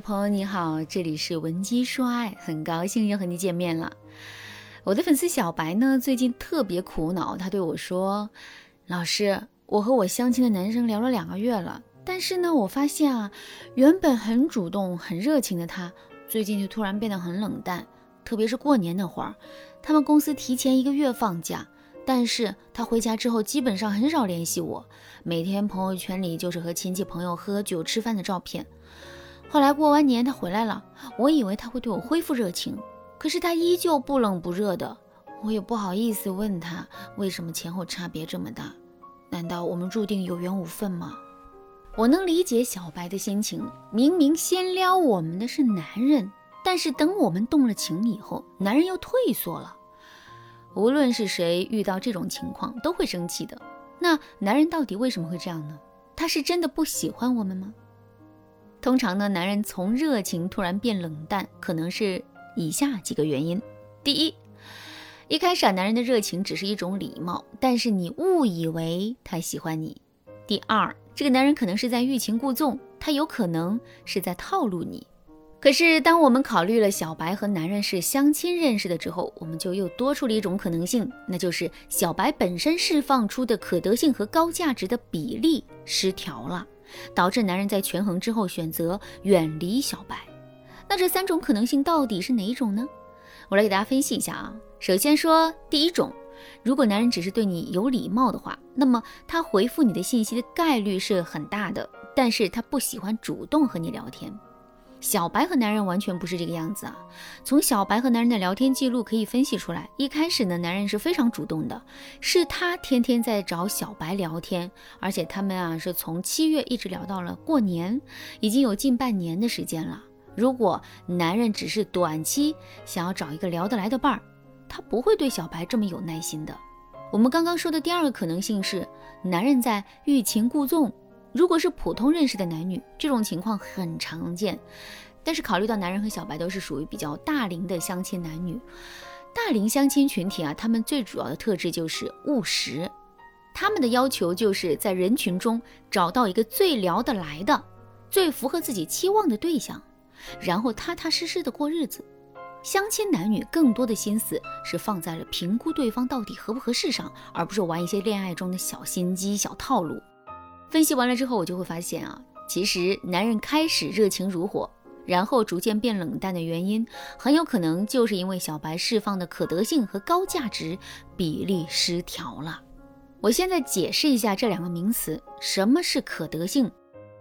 朋友你好，这里是文姬说爱，很高兴又和你见面了。我的粉丝小白呢，最近特别苦恼，他对我说：“老师，我和我相亲的男生聊了两个月了，但是呢，我发现啊，原本很主动、很热情的他，最近就突然变得很冷淡，特别是过年那会儿，他们公司提前一个月放假。”但是他回家之后，基本上很少联系我，每天朋友圈里就是和亲戚朋友喝酒吃饭的照片。后来过完年他回来了，我以为他会对我恢复热情，可是他依旧不冷不热的。我也不好意思问他为什么前后差别这么大，难道我们注定有缘无分吗？我能理解小白的心情，明明先撩我们的是男人，但是等我们动了情以后，男人又退缩了。无论是谁遇到这种情况都会生气的。那男人到底为什么会这样呢？他是真的不喜欢我们吗？通常呢，男人从热情突然变冷淡，可能是以下几个原因：第一，一开始啊，男人的热情只是一种礼貌，但是你误以为他喜欢你；第二，这个男人可能是在欲擒故纵，他有可能是在套路你。可是，当我们考虑了小白和男人是相亲认识的之后，我们就又多出了一种可能性，那就是小白本身释放出的可得性和高价值的比例失调了，导致男人在权衡之后选择远离小白。那这三种可能性到底是哪一种呢？我来给大家分析一下啊。首先说第一种，如果男人只是对你有礼貌的话，那么他回复你的信息的概率是很大的，但是他不喜欢主动和你聊天。小白和男人完全不是这个样子啊！从小白和男人的聊天记录可以分析出来，一开始呢，男人是非常主动的，是他天天在找小白聊天，而且他们啊是从七月一直聊到了过年，已经有近半年的时间了。如果男人只是短期想要找一个聊得来的伴儿，他不会对小白这么有耐心的。我们刚刚说的第二个可能性是，男人在欲擒故纵。如果是普通认识的男女，这种情况很常见。但是考虑到男人和小白都是属于比较大龄的相亲男女，大龄相亲群体啊，他们最主要的特质就是务实。他们的要求就是在人群中找到一个最聊得来的、最符合自己期望的对象，然后踏踏实实的过日子。相亲男女更多的心思是放在了评估对方到底合不合适上，而不是玩一些恋爱中的小心机、小套路。分析完了之后，我就会发现啊，其实男人开始热情如火，然后逐渐变冷淡的原因，很有可能就是因为小白释放的可得性和高价值比例失调了。我现在解释一下这两个名词：什么是可得性？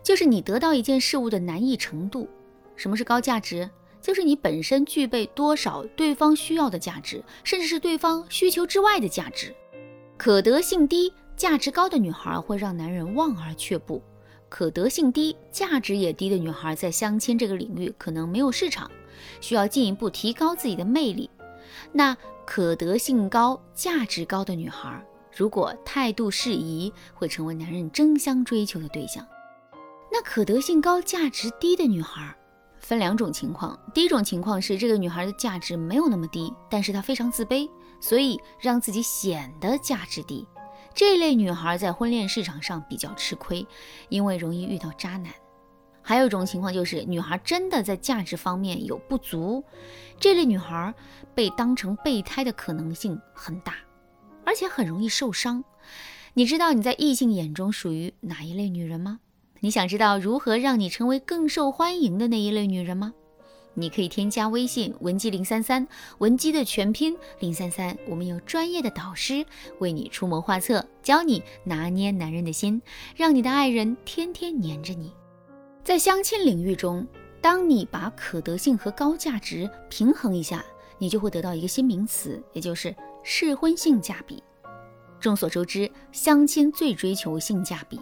就是你得到一件事物的难易程度；什么是高价值？就是你本身具备多少对方需要的价值，甚至是对方需求之外的价值。可得性低。价值高的女孩会让男人望而却步，可得性低、价值也低的女孩在相亲这个领域可能没有市场，需要进一步提高自己的魅力。那可得性高、价值高的女孩，如果态度适宜，会成为男人争相追求的对象。那可得性高、价值低的女孩，分两种情况。第一种情况是这个女孩的价值没有那么低，但是她非常自卑，所以让自己显得价值低。这类女孩在婚恋市场上比较吃亏，因为容易遇到渣男。还有一种情况就是，女孩真的在价值方面有不足，这类女孩被当成备胎的可能性很大，而且很容易受伤。你知道你在异性眼中属于哪一类女人吗？你想知道如何让你成为更受欢迎的那一类女人吗？你可以添加微信文姬零三三，文姬的全拼零三三，我们有专业的导师为你出谋划策，教你拿捏男人的心，让你的爱人天天黏着你。在相亲领域中，当你把可得性和高价值平衡一下，你就会得到一个新名词，也就是适婚性价比。众所周知，相亲最追求性价比，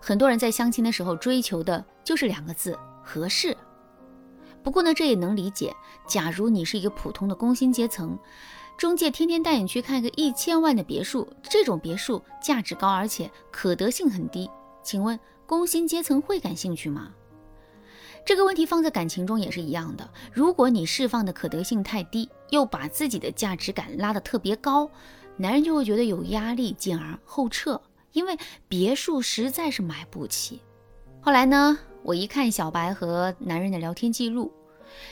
很多人在相亲的时候追求的就是两个字：合适。不过呢，这也能理解。假如你是一个普通的工薪阶层，中介天天带你去看个一千万的别墅，这种别墅价值高，而且可得性很低，请问工薪阶层会感兴趣吗？这个问题放在感情中也是一样的。如果你释放的可得性太低，又把自己的价值感拉得特别高，男人就会觉得有压力，进而后撤，因为别墅实在是买不起。后来呢？我一看小白和男人的聊天记录，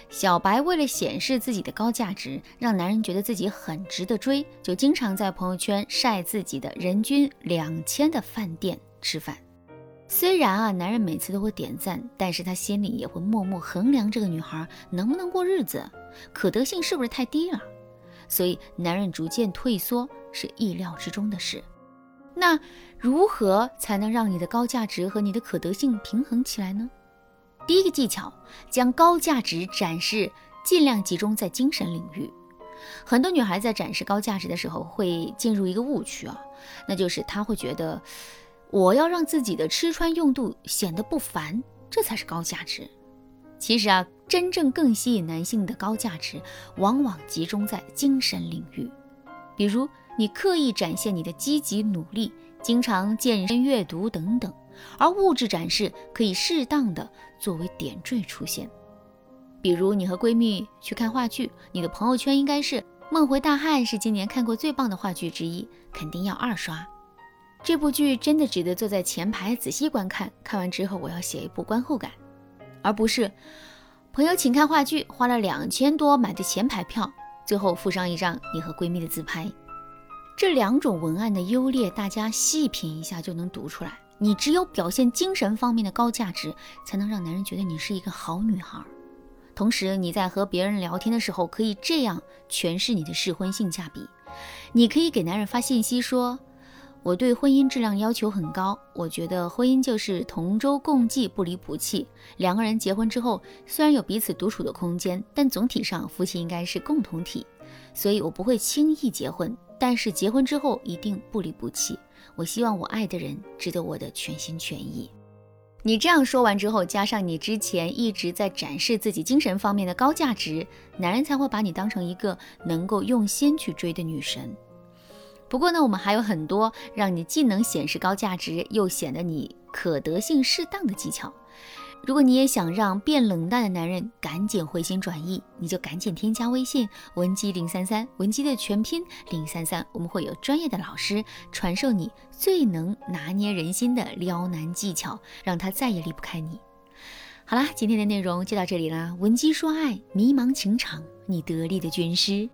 小白为了显示自己的高价值，让男人觉得自己很值得追，就经常在朋友圈晒自己的人均两千的饭店吃饭。虽然啊，男人每次都会点赞，但是他心里也会默默衡量这个女孩能不能过日子，可得性是不是太低了。所以男人逐渐退缩是意料之中的事。那如何才能让你的高价值和你的可得性平衡起来呢？第一个技巧，将高价值展示尽量集中在精神领域。很多女孩在展示高价值的时候会进入一个误区啊，那就是她会觉得我要让自己的吃穿用度显得不凡，这才是高价值。其实啊，真正更吸引男性的高价值，往往集中在精神领域，比如。你刻意展现你的积极努力，经常健身、阅读等等，而物质展示可以适当的作为点缀出现。比如你和闺蜜去看话剧，你的朋友圈应该是《梦回大汉》是今年看过最棒的话剧之一，肯定要二刷。这部剧真的值得坐在前排仔细观看，看完之后我要写一部观后感，而不是朋友请看话剧，花了两千多买的前排票，最后附上一张你和闺蜜的自拍。这两种文案的优劣，大家细品一下就能读出来。你只有表现精神方面的高价值，才能让男人觉得你是一个好女孩。同时，你在和别人聊天的时候，可以这样诠释你的适婚性价比。你可以给男人发信息说：“我对婚姻质量要求很高，我觉得婚姻就是同舟共济，不离不弃。两个人结婚之后，虽然有彼此独处的空间，但总体上夫妻应该是共同体，所以我不会轻易结婚。”但是结婚之后一定不离不弃。我希望我爱的人值得我的全心全意。你这样说完之后，加上你之前一直在展示自己精神方面的高价值，男人才会把你当成一个能够用心去追的女神。不过呢，我们还有很多让你既能显示高价值，又显得你可得性适当的技巧。如果你也想让变冷淡的男人赶紧回心转意，你就赶紧添加微信文姬零三三，文姬的全拼零三三，我们会有专业的老师传授你最能拿捏人心的撩男技巧，让他再也离不开你。好啦，今天的内容就到这里啦，文姬说爱，迷茫情场，你得力的军师。